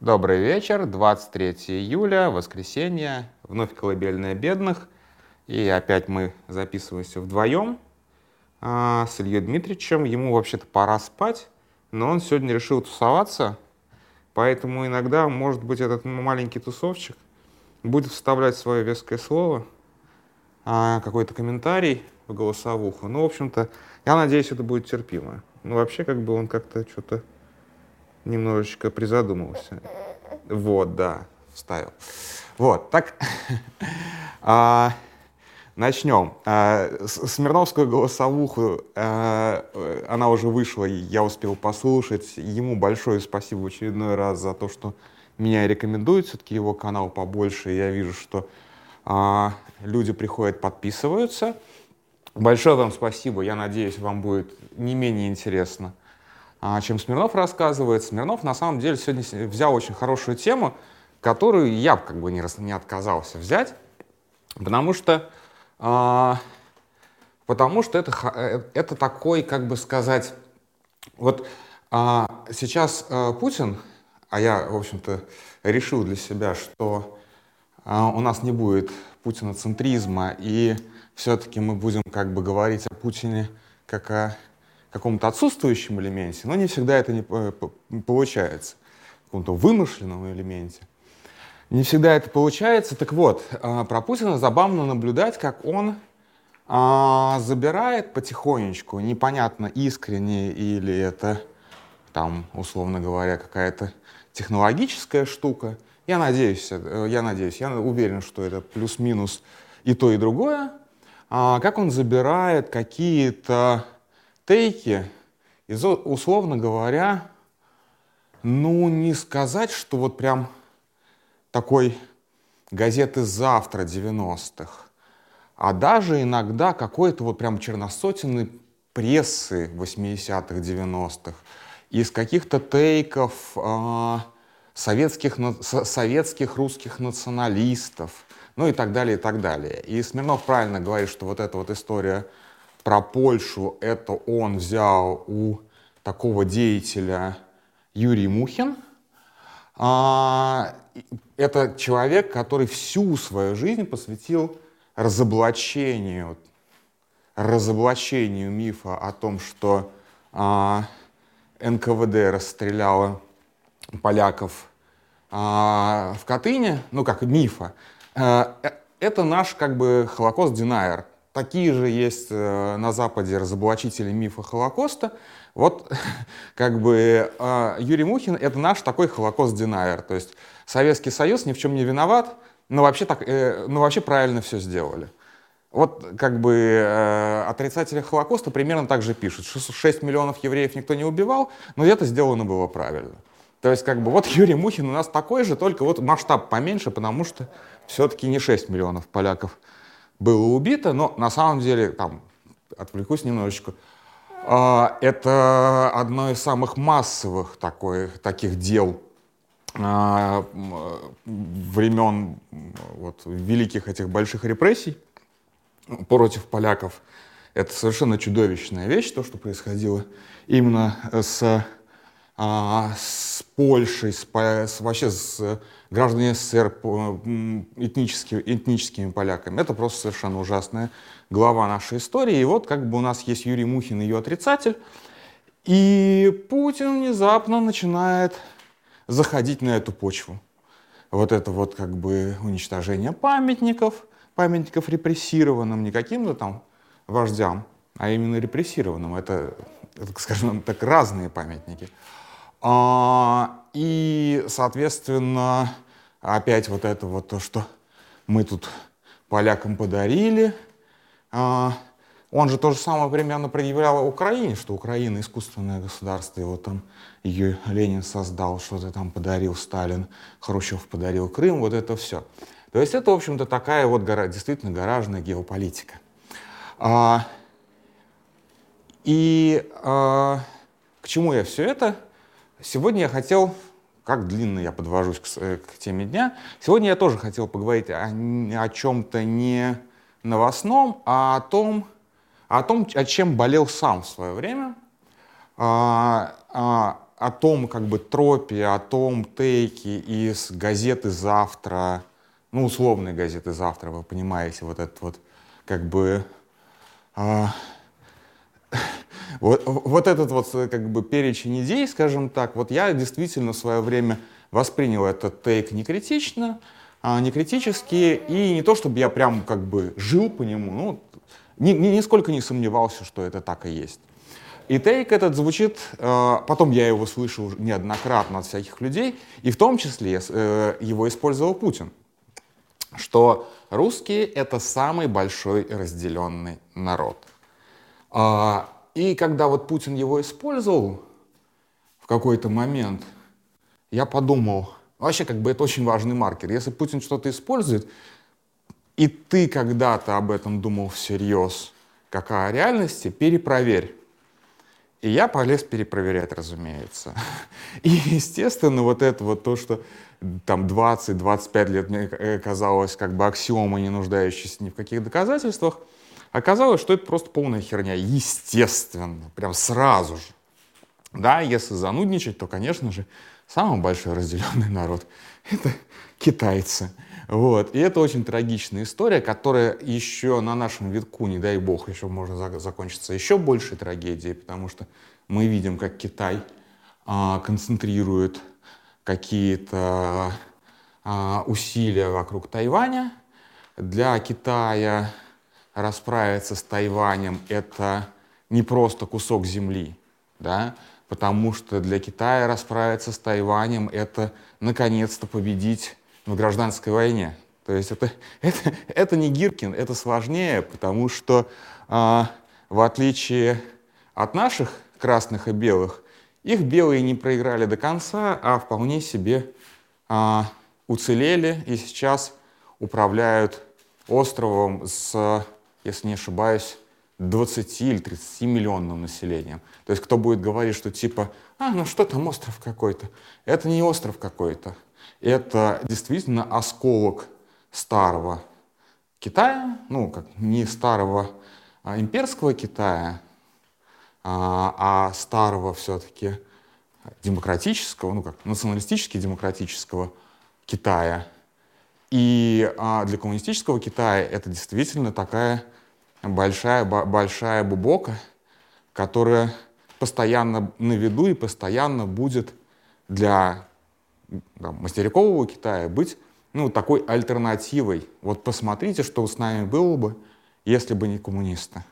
Добрый вечер, 23 июля, воскресенье, вновь колыбельная бедных. И опять мы записываемся вдвоем а, с Ильей Дмитриевичем. Ему вообще-то пора спать, но он сегодня решил тусоваться, поэтому иногда, может быть, этот маленький тусовчик будет вставлять свое веское слово, а, какой-то комментарий в голосовуху. Ну, в общем-то, я надеюсь, это будет терпимо. Ну, вообще, как бы он как-то что-то немножечко призадумался. Вот, да, вставил. Вот, так, а, начнем. А, Смирновскую голосовуху, а, она уже вышла, я успел послушать. Ему большое спасибо в очередной раз за то, что меня рекомендует все-таки его канал побольше. Я вижу, что а, люди приходят, подписываются. Большое вам спасибо. Я надеюсь, вам будет не менее интересно чем Смирнов рассказывает. Смирнов на самом деле сегодня взял очень хорошую тему, которую я как бы не, не отказался взять, потому что, а, потому что это, э, это такой, как бы сказать, вот а, сейчас а, Путин, а я, в общем-то, решил для себя, что а, у нас не будет путиноцентризма, и все-таки мы будем как бы говорить о Путине как о каком-то отсутствующем элементе, но не всегда это не получается, каком-то вымышленном элементе. Не всегда это получается. Так вот, а, про Путина забавно наблюдать, как он а, забирает потихонечку, непонятно, искренне или это, там, условно говоря, какая-то технологическая штука. Я надеюсь, э, я надеюсь, я уверен, что это плюс-минус и то, и другое. А, как он забирает какие-то тейки, условно говоря, ну, не сказать, что вот прям такой газеты «Завтра» 90-х, а даже иногда какой-то вот прям черносотенной прессы 80-х, 90-х, из каких-то тейков э, советских, советских русских националистов, ну и так далее, и так далее. И Смирнов правильно говорит, что вот эта вот история про Польшу это он взял у такого деятеля Юрий Мухин. А, это человек, который всю свою жизнь посвятил разоблачению, разоблачению мифа о том, что а, НКВД расстреляла поляков а, в Катыни, ну как мифа. Э, это наш как бы Холокост-динайер, Такие же есть э, на Западе разоблачители мифа Холокоста. Вот как бы э, Юрий Мухин — это наш такой Холокост-динайер. То есть Советский Союз ни в чем не виноват, но вообще, так, э, но вообще правильно все сделали. Вот как бы э, отрицатели Холокоста примерно так же пишут. 6 миллионов евреев никто не убивал, но это сделано было правильно. То есть как бы вот Юрий Мухин у нас такой же, только вот масштаб поменьше, потому что все-таки не 6 миллионов поляков было убито, но на самом деле, там, отвлекусь немножечко, а, это одно из самых массовых такой, таких дел а, времен вот, великих этих больших репрессий против поляков. Это совершенно чудовищная вещь, то, что происходило именно с, а, с Польшей, с, с, вообще с граждане СССР этническими, этническими поляками. Это просто совершенно ужасная глава нашей истории. И вот как бы у нас есть Юрий Мухин, ее отрицатель, и Путин внезапно начинает заходить на эту почву. Вот это вот как бы уничтожение памятников, памятников репрессированным, не каким-то там вождям, а именно репрессированным. Это, это, скажем так, разные памятники. А, и, соответственно, опять вот это вот то, что мы тут полякам подарили. А, он же то же самое примерно предъявлял Украине, что Украина искусственное государство, и вот там ее Ленин создал, что-то там подарил Сталин, Хрущев подарил Крым, вот это все. То есть это, в общем-то, такая вот действительно гаражная геополитика. А, и а, к чему я все это? Сегодня я хотел, как длинно я подвожусь к, э, к теме дня, сегодня я тоже хотел поговорить о, о чем-то не новостном, а о том, о том, о чем болел сам в свое время, а, а, о том как бы тропе, о том тейке из газеты «Завтра», ну, условной газеты «Завтра», вы понимаете, вот этот вот как бы... А, вот, вот этот вот как бы перечень идей, скажем так, вот я действительно в свое время воспринял этот тейк некритично, а, не критически, и не то, чтобы я прям как бы жил по нему, ну, ни, ни, нисколько не сомневался, что это так и есть. И тейк этот звучит, э, потом я его слышал неоднократно от всяких людей, и в том числе э, его использовал Путин, что русские — это самый большой разделенный народ. А, и когда вот Путин его использовал в какой-то момент, я подумал, вообще как бы это очень важный маркер. Если Путин что-то использует, и ты когда-то об этом думал всерьез, какая реальности, перепроверь. И я полез перепроверять, разумеется. И, естественно, вот это вот то, что там 20-25 лет мне казалось как бы аксиомой, не нуждающейся ни в каких доказательствах, оказалось, что это просто полная херня. Естественно, прям сразу же. Да, если занудничать, то, конечно же, самый большой разделенный народ — это китайцы. Вот. И это очень трагичная история, которая еще на нашем витку, не дай бог, еще можно закончиться еще большей трагедией, потому что мы видим, как Китай а, концентрирует какие-то а, усилия вокруг Тайваня. Для Китая расправиться с Тайванем — это не просто кусок земли, да, потому что для Китая расправиться с Тайванем — это наконец-то победить в гражданской войне. То есть это, это, это не Гиркин, это сложнее, потому что а, в отличие от наших красных и белых, их белые не проиграли до конца, а вполне себе а, уцелели и сейчас управляют островом с, если не ошибаюсь, 20 или 30 миллионным населением. То есть кто будет говорить, что типа, а, ну что там остров какой-то? Это не остров какой-то это действительно осколок старого Китая, ну, как не старого а, имперского Китая, а, а старого все-таки демократического, ну, как националистически демократического Китая. И а, для коммунистического Китая это действительно такая большая, большая бубока, которая постоянно на виду и постоянно будет для там, материкового Китая быть ну, такой альтернативой. Вот посмотрите, что с нами было бы, если бы не коммунисты.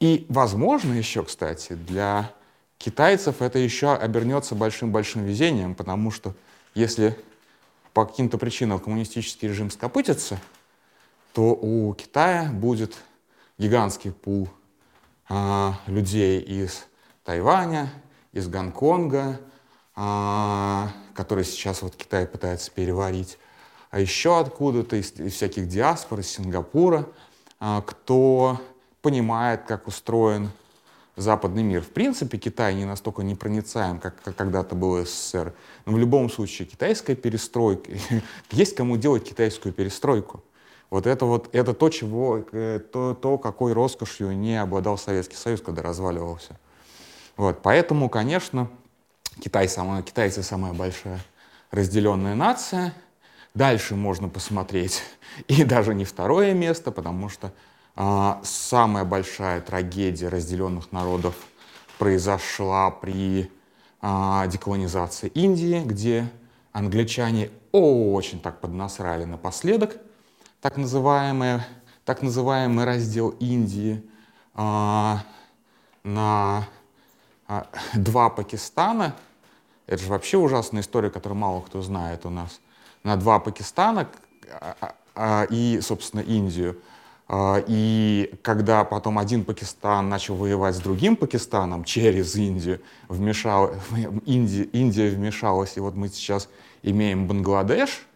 И, возможно, еще, кстати, для китайцев это еще обернется большим-большим везением, потому что если по каким-то причинам коммунистический режим скопытится, то у Китая будет гигантский пул а, людей из Тайваня, из Гонконга, а, который сейчас вот Китай пытается переварить, а еще откуда-то из, из всяких диаспор, из Сингапура, а, кто понимает, как устроен западный мир. В принципе, Китай не настолько непроницаем, как, как когда-то был СССР. Но в любом случае, китайская перестройка, есть кому делать китайскую перестройку. Вот это вот это то, чего, э, то, то, какой роскошью не обладал Советский Союз, когда разваливался. Вот, поэтому, конечно, Китай самая, китайцы самая большая разделенная нация. Дальше можно посмотреть и даже не второе место, потому что а, самая большая трагедия разделенных народов произошла при а, деколонизации Индии, где англичане очень так поднасрали напоследок так называемый, так называемый раздел Индии а, на а, два Пакистана, это же вообще ужасная история, которую мало кто знает у нас, на два Пакистана а, и, собственно, Индию. И когда потом один Пакистан начал воевать с другим Пакистаном через Индию, вмешал, Индия, Индия вмешалась, и вот мы сейчас имеем Бангладеш,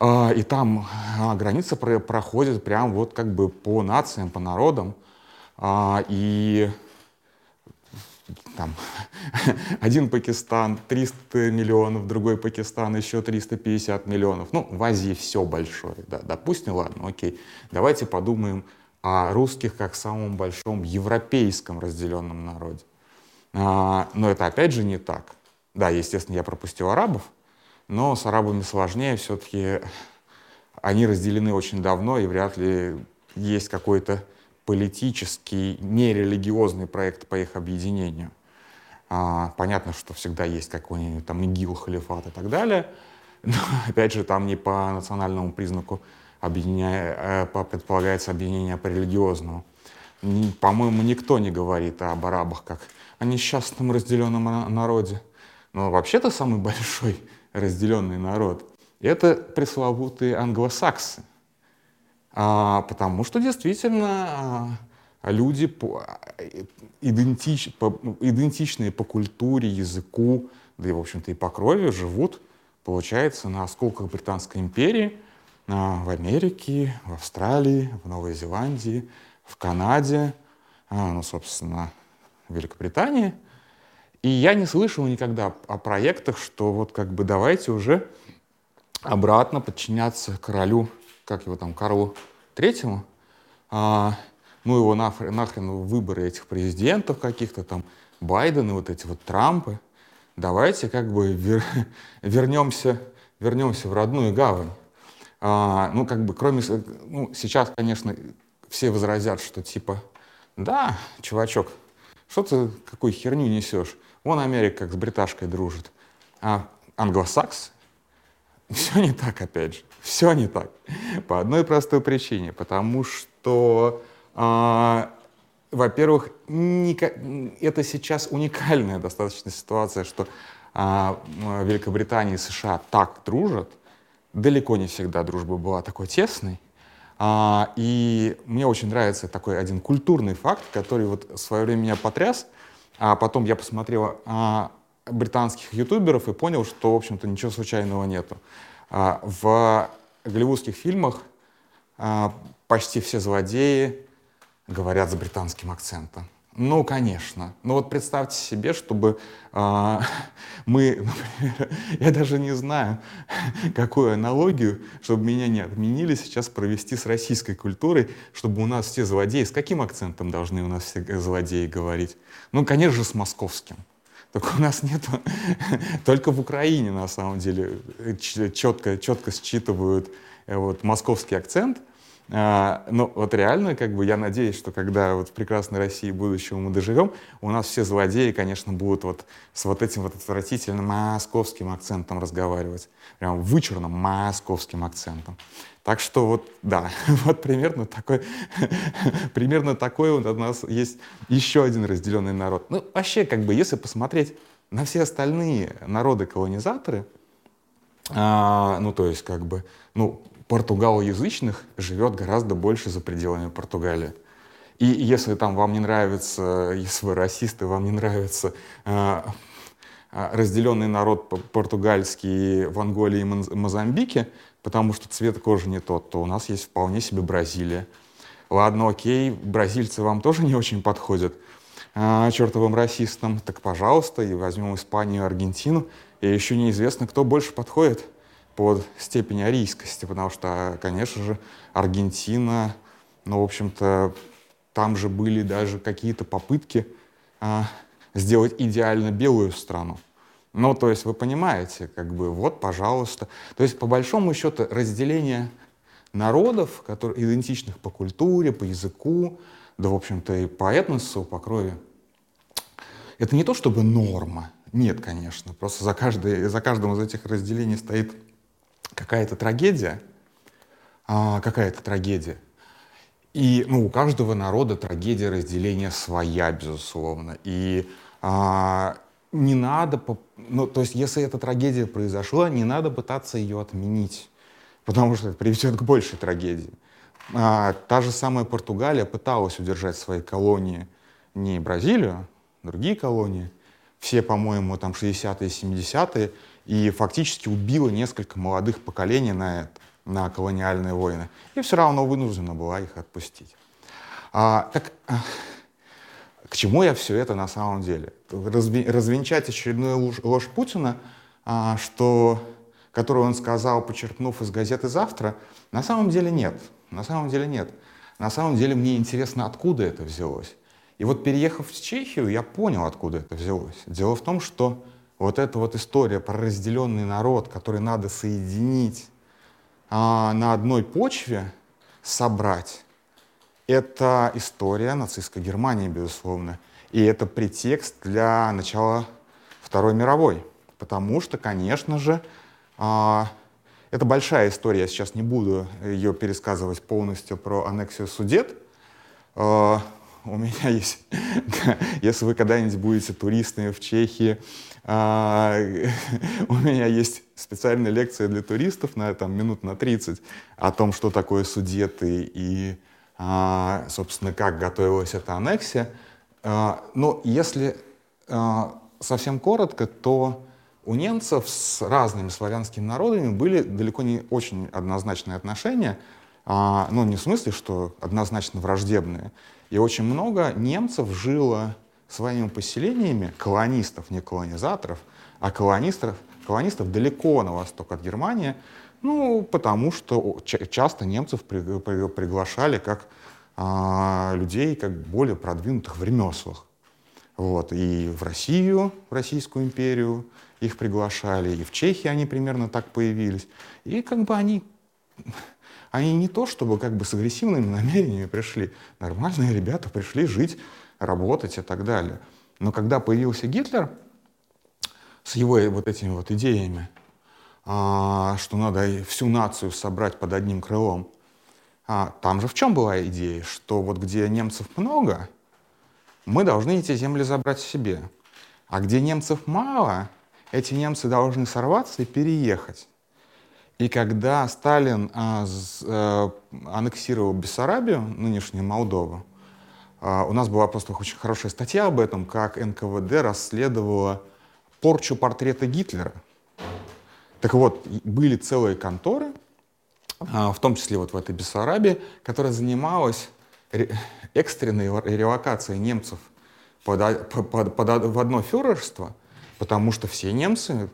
и там граница проходит прям вот как бы по нациям, по народам. И там, один Пакистан 300 миллионов, другой Пакистан еще 350 миллионов. Ну, в Азии все большое, да, допустим, ладно, окей. Давайте подумаем о русских как самом большом европейском разделенном народе. А, но это опять же не так. Да, естественно, я пропустил арабов, но с арабами сложнее, все-таки они разделены очень давно, и вряд ли есть какой-то политический, нерелигиозный проект по их объединению. А, понятно, что всегда есть какой-нибудь там ИГИЛ, халифат и так далее, но, опять же, там не по национальному признаку объединяя, э, предполагается объединение по религиозному. По-моему, никто не говорит об арабах как о несчастном разделенном народе. Но вообще-то самый большой разделенный народ — это пресловутые англосаксы. А, потому что действительно а, люди по, идентич, по, идентичные по культуре, языку, да и, в общем-то, и по крови живут, получается, на осколках Британской империи, а, в Америке, в Австралии, в Новой Зеландии, в Канаде, а, ну, собственно, в Великобритании. И я не слышал никогда о проектах, что вот как бы давайте уже обратно подчиняться королю, как его там, Карлу Третьему, а, ну его нахрен, нахрен выборы этих президентов каких-то там, Байден и вот эти вот Трампы. Давайте как бы вер, вернемся, вернемся в родную гавань. А, ну, как бы, кроме... Ну, сейчас, конечно, все возразят, что типа, да, чувачок, что ты какую херню несешь? Вон Америка как с бриташкой дружит. А англосакс? Все не так, опять же. Все не так. По одной простой причине. Потому что, а, во-первых, это сейчас уникальная достаточно ситуация, что а, Великобритания и США так дружат. Далеко не всегда дружба была такой тесной. А, и мне очень нравится такой один культурный факт, который вот в свое время меня потряс, а потом я посмотрел а, британских ютуберов и понял, что, в общем-то, ничего случайного нету. А, в голливудских фильмах а, почти все злодеи говорят с британским акцентом. Ну, конечно. Ну вот представьте себе, чтобы э, мы, например, я даже не знаю, какую аналогию, чтобы меня не отменили, сейчас провести с российской культурой, чтобы у нас все злодеи, с каким акцентом должны у нас все злодеи говорить? Ну, конечно же, с московским. Только у нас нет, только в Украине на самом деле четко, четко считывают э, вот, московский акцент – а, ну, вот реально, как бы, я надеюсь, что когда вот в прекрасной России будущего мы доживем, у нас все злодеи, конечно, будут вот с вот этим вот отвратительным московским акцентом разговаривать. Прям вычурным московским акцентом. Так что вот, да, вот примерно такой, примерно такой вот у нас есть еще один разделенный народ. Ну, вообще, как бы, если посмотреть на все остальные народы-колонизаторы, а, ну, то есть, как бы, ну, португалоязычных живет гораздо больше за пределами Португалии. И если там вам не нравится, если вы расисты, вам не нравится э, разделенный народ португальский в Анголе и Мозамбике, потому что цвет кожи не тот, то у нас есть вполне себе Бразилия. Ладно, окей, бразильцы вам тоже не очень подходят, э, чертовым расистам, так пожалуйста, и возьмем Испанию, Аргентину, и еще неизвестно, кто больше подходит под степень арийскости, потому что, конечно же, Аргентина, ну, в общем-то, там же были даже какие-то попытки а, сделать идеально белую страну. Ну, то есть вы понимаете, как бы, вот, пожалуйста. То есть, по большому счету, разделение народов, которые идентичных по культуре, по языку, да, в общем-то, и по этносу, по крови, это не то чтобы норма. Нет, конечно. Просто за, каждый, за каждым из этих разделений стоит какая-то трагедия, а, какая-то трагедия. И ну, у каждого народа трагедия разделения своя, безусловно. И а, не надо, ну, то есть если эта трагедия произошла, не надо пытаться ее отменить, потому что это приведет к большей трагедии. А, та же самая Португалия пыталась удержать свои колонии, не Бразилию, другие колонии, все, по-моему, там 60-е, 70-е, и фактически убила несколько молодых поколений на это, на колониальные войны. И все равно вынуждена была их отпустить. А, так, к чему я все это на самом деле? развенчать очередную ложь Путина, а, что, которую он сказал, почерпнув из газеты «Завтра», на самом деле нет. На самом деле нет. На самом деле мне интересно, откуда это взялось. И вот переехав в Чехию, я понял, откуда это взялось. Дело в том, что вот эта вот история про разделенный народ, который надо соединить а, на одной почве, собрать, это история нацистской Германии, безусловно. И это претекст для начала Второй мировой. Потому что, конечно же, а, это большая история, я сейчас не буду ее пересказывать полностью про аннексию Судет. А, у меня есть, если вы когда-нибудь будете туристами в Чехии, а, у меня есть специальная лекция для туристов на там, минут на 30 о том, что такое судеты и, а, собственно, как готовилась эта аннексия. А, но если совсем коротко, то у немцев с разными славянскими народами были далеко не очень однозначные отношения. Ну, не в смысле, что однозначно враждебные. И очень много немцев жило своими поселениями, колонистов, не колонизаторов, а колонистов, колонистов далеко на восток от Германии, ну, потому что часто немцев при, при, приглашали как а, людей как более продвинутых в ремеслах. Вот. И в Россию, в Российскую империю их приглашали, и в Чехии они примерно так появились. И как бы они они не то, чтобы как бы с агрессивными намерениями пришли. Нормальные ребята пришли жить, работать и так далее. Но когда появился Гитлер с его вот этими вот идеями, а, что надо всю нацию собрать под одним крылом, а, там же в чем была идея? Что вот где немцев много, мы должны эти земли забрать себе. А где немцев мало, эти немцы должны сорваться и переехать. И когда Сталин а, с, а, аннексировал Бессарабию, нынешнюю Молдову, а, у нас была просто очень хорошая статья об этом, как НКВД расследовала порчу портрета Гитлера. Так вот, были целые конторы, а, в том числе вот в этой Бессарабии, которая занималась экстренной релокацией немцев под, под, под, в одно фюрерство, потому что все немцы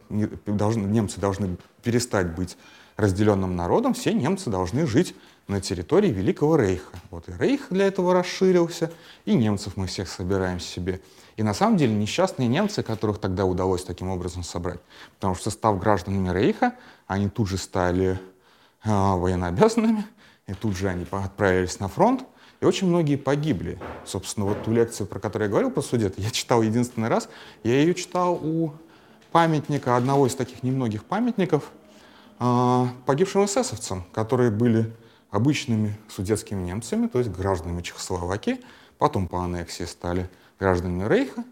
должны, немцы должны перестать быть разделенным народом, все немцы должны жить на территории Великого Рейха. Вот и Рейх для этого расширился, и немцев мы всех собираем себе. И на самом деле несчастные немцы, которых тогда удалось таким образом собрать, потому что став гражданами Рейха, они тут же стали э, военнообязанными, и тут же они отправились на фронт, и очень многие погибли. Собственно, вот ту лекцию, про которую я говорил про судет, я читал единственный раз, я ее читал у памятника, одного из таких немногих памятников, погибшим эсэсовцам, которые были обычными судетскими немцами, то есть гражданами Чехословакии, потом по аннексии стали гражданами Рейха,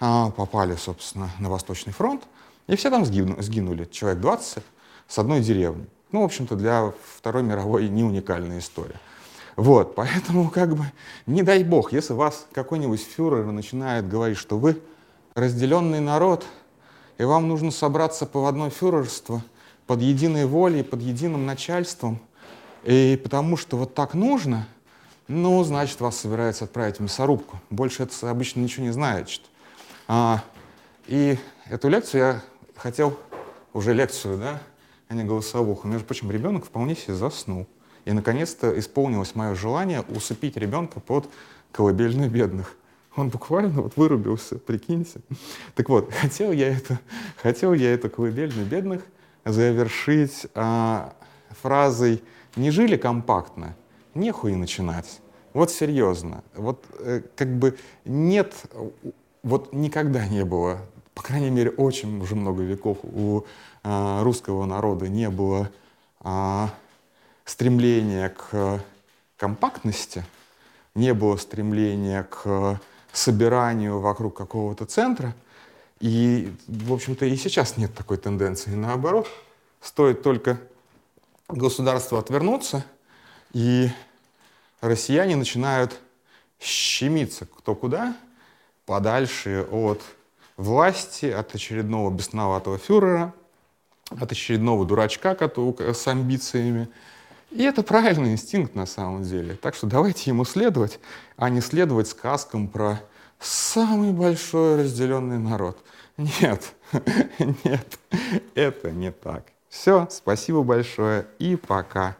а, попали, собственно, на Восточный фронт, и все там сгинули, человек 20 с одной деревни. Ну, в общем-то, для Второй мировой не уникальная история. Вот, поэтому, как бы, не дай бог, если вас какой-нибудь фюрер начинает говорить, что вы разделенный народ, и вам нужно собраться по одно фюрерство – под единой волей, под единым начальством, и потому что вот так нужно, ну, значит, вас собираются отправить в мясорубку. Больше это обычно ничего не значит. А, и эту лекцию я хотел, уже лекцию, да, а не голосовуху. Между прочим, ребенок вполне себе заснул. И, наконец-то, исполнилось мое желание усыпить ребенка под колыбельную бедных. Он буквально вот вырубился, прикиньте. Так вот, хотел я это, хотел я эту колыбельную бедных завершить а, фразой «не жили компактно, нехуй начинать». Вот серьезно. Вот э, как бы нет, вот никогда не было, по крайней мере, очень уже много веков у а, русского народа не было а, стремления к компактности, не было стремления к собиранию вокруг какого-то центра — и, в общем-то, и сейчас нет такой тенденции. Наоборот, стоит только государству отвернуться, и россияне начинают щемиться кто куда, подальше от власти, от очередного бесноватого фюрера, от очередного дурачка с амбициями. И это правильный инстинкт на самом деле. Так что давайте ему следовать, а не следовать сказкам про самый большой разделенный народ. Нет, нет, это не так. Все, спасибо большое и пока.